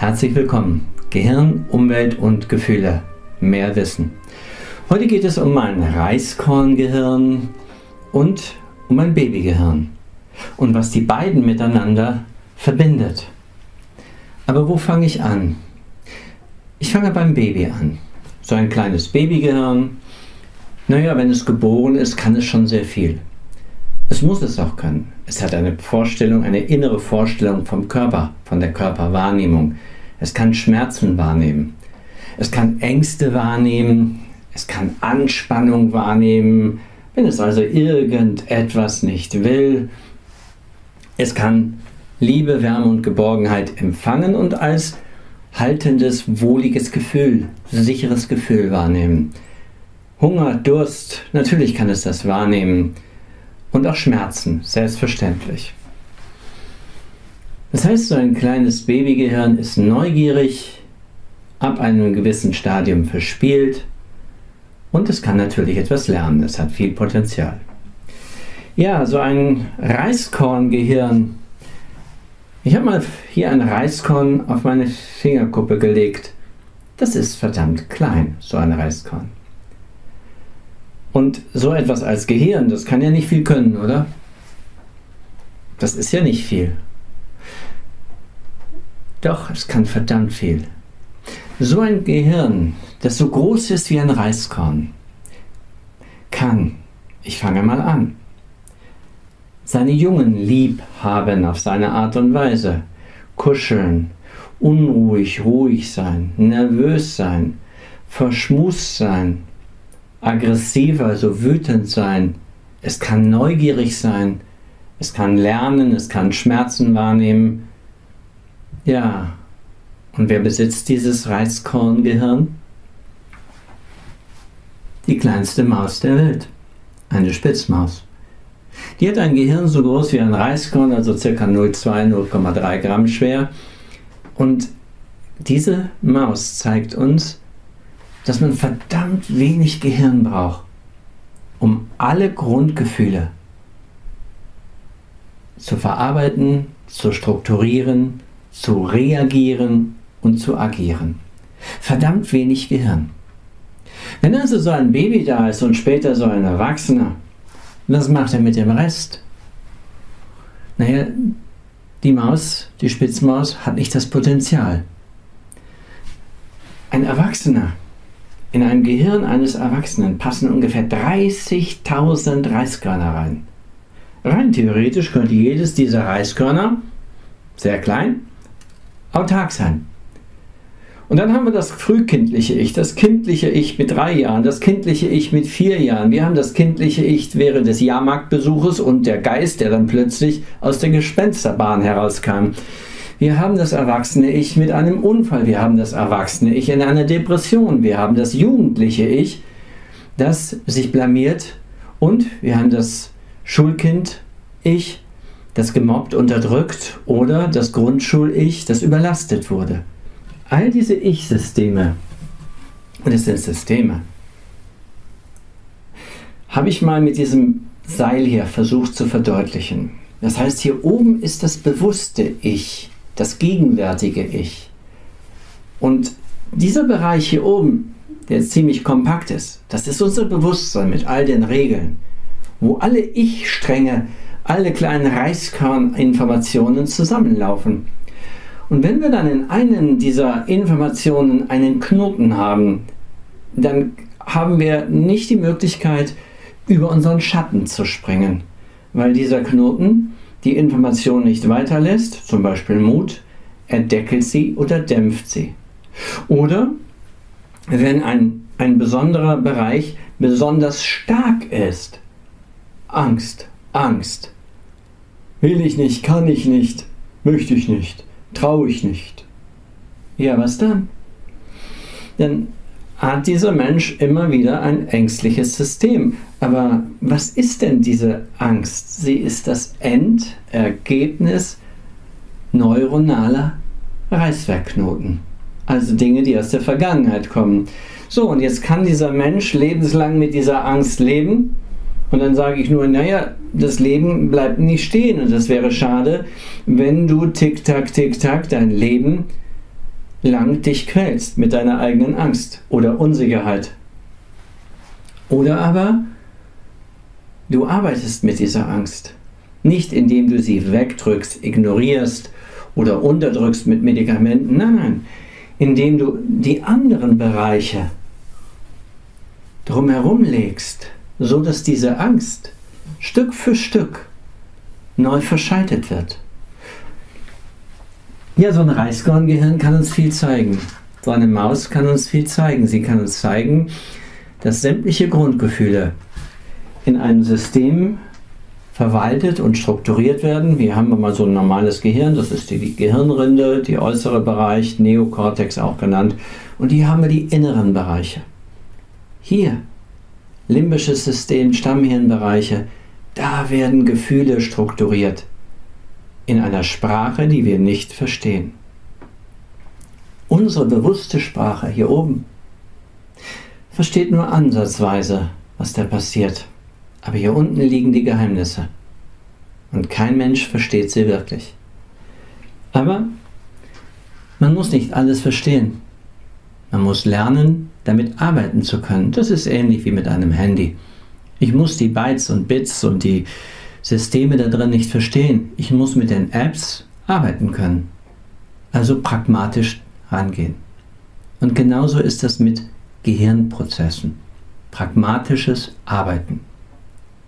Herzlich willkommen. Gehirn, Umwelt und Gefühle. Mehr Wissen. Heute geht es um mein Reiskorngehirn und um mein Babygehirn und was die beiden miteinander verbindet. Aber wo fange ich an? Ich fange beim Baby an. So ein kleines Babygehirn. Naja, wenn es geboren ist, kann es schon sehr viel. Es muss es auch können. Es hat eine Vorstellung, eine innere Vorstellung vom Körper, von der Körperwahrnehmung. Es kann Schmerzen wahrnehmen. Es kann Ängste wahrnehmen. Es kann Anspannung wahrnehmen. Wenn es also irgendetwas nicht will. Es kann Liebe, Wärme und Geborgenheit empfangen und als haltendes, wohliges Gefühl, sicheres Gefühl wahrnehmen. Hunger, Durst, natürlich kann es das wahrnehmen. Und auch Schmerzen, selbstverständlich. Das heißt, so ein kleines Babygehirn ist neugierig, ab einem gewissen Stadium verspielt und es kann natürlich etwas lernen. Es hat viel Potenzial. Ja, so ein Reiskorngehirn. Ich habe mal hier ein Reiskorn auf meine Fingerkuppe gelegt. Das ist verdammt klein, so ein Reiskorn. Und so etwas als Gehirn, das kann ja nicht viel können, oder? Das ist ja nicht viel. Doch, es kann verdammt viel. So ein Gehirn, das so groß ist wie ein Reiskorn, kann, ich fange mal an, seine Jungen lieb haben auf seine Art und Weise, kuscheln, unruhig, ruhig sein, nervös sein, verschmust sein, aggressiv, also wütend sein. Es kann neugierig sein. Es kann lernen, es kann Schmerzen wahrnehmen. Ja, und wer besitzt dieses Reizkorngehirn? Die kleinste Maus der Welt, eine Spitzmaus. Die hat ein Gehirn so groß wie ein Reiskorn, also ca. 0,2, 0,3 Gramm schwer. Und diese Maus zeigt uns, dass man verdammt wenig Gehirn braucht, um alle Grundgefühle zu verarbeiten, zu strukturieren, zu reagieren und zu agieren. Verdammt wenig Gehirn. Wenn also so ein Baby da ist und später so ein Erwachsener, was macht er mit dem Rest? Naja, die Maus, die Spitzmaus, hat nicht das Potenzial. Ein Erwachsener in ein Gehirn eines Erwachsenen passen ungefähr 30.000 Reiskörner rein. Rein theoretisch könnte jedes dieser Reiskörner, sehr klein, autark sein. Und dann haben wir das frühkindliche Ich, das kindliche Ich mit drei Jahren, das kindliche Ich mit vier Jahren. Wir haben das kindliche Ich während des Jahrmarktbesuches und der Geist, der dann plötzlich aus der Gespensterbahn herauskam. Wir haben das erwachsene Ich mit einem Unfall. Wir haben das erwachsene Ich in einer Depression. Wir haben das jugendliche Ich, das sich blamiert. Und wir haben das Schulkind-Ich, das gemobbt, unterdrückt. Oder das Grundschul-Ich, das überlastet wurde. All diese Ich-Systeme, und es sind Systeme, habe ich mal mit diesem Seil hier versucht zu verdeutlichen. Das heißt, hier oben ist das bewusste Ich das gegenwärtige Ich. Und dieser Bereich hier oben, der ziemlich kompakt ist, das ist unser Bewusstsein mit all den Regeln, wo alle Ich-Stränge, alle kleinen Reiskörninformationen zusammenlaufen. Und wenn wir dann in einen dieser Informationen einen Knoten haben, dann haben wir nicht die Möglichkeit, über unseren Schatten zu springen, weil dieser Knoten die Information nicht weiterlässt, zum Beispiel Mut, er deckelt sie oder dämpft sie. Oder wenn ein, ein besonderer Bereich besonders stark ist, Angst, Angst. Will ich nicht, kann ich nicht, möchte ich nicht, traue ich nicht. Ja, was dann? Dann hat dieser Mensch immer wieder ein ängstliches System. Aber was ist denn diese Angst? Sie ist das Endergebnis neuronaler Reißwerkknoten. Also Dinge, die aus der Vergangenheit kommen. So, und jetzt kann dieser Mensch lebenslang mit dieser Angst leben. Und dann sage ich nur, naja, das Leben bleibt nicht stehen. Und das wäre schade, wenn du tick-tack, tick-tack dein Leben lang dich quälst mit deiner eigenen Angst oder Unsicherheit. Oder aber du arbeitest mit dieser Angst. Nicht indem du sie wegdrückst, ignorierst oder unterdrückst mit Medikamenten. Nein, nein. Indem du die anderen Bereiche drumherum legst, so dass diese Angst Stück für Stück neu verschaltet wird. Ja, so ein Reiskorngehirn kann uns viel zeigen. So eine Maus kann uns viel zeigen. Sie kann uns zeigen, dass sämtliche Grundgefühle in einem System verwaltet und strukturiert werden. Wir haben mal so ein normales Gehirn, das ist die Gehirnrinde, der äußere Bereich, Neokortex auch genannt. Und hier haben wir die inneren Bereiche. Hier, limbisches System, Stammhirnbereiche, da werden Gefühle strukturiert in einer Sprache, die wir nicht verstehen. Unsere bewusste Sprache hier oben versteht nur ansatzweise, was da passiert. Aber hier unten liegen die Geheimnisse. Und kein Mensch versteht sie wirklich. Aber man muss nicht alles verstehen. Man muss lernen, damit arbeiten zu können. Das ist ähnlich wie mit einem Handy. Ich muss die Bytes und Bits und die Systeme da drin nicht verstehen. Ich muss mit den Apps arbeiten können. Also pragmatisch rangehen. Und genauso ist das mit Gehirnprozessen. Pragmatisches Arbeiten.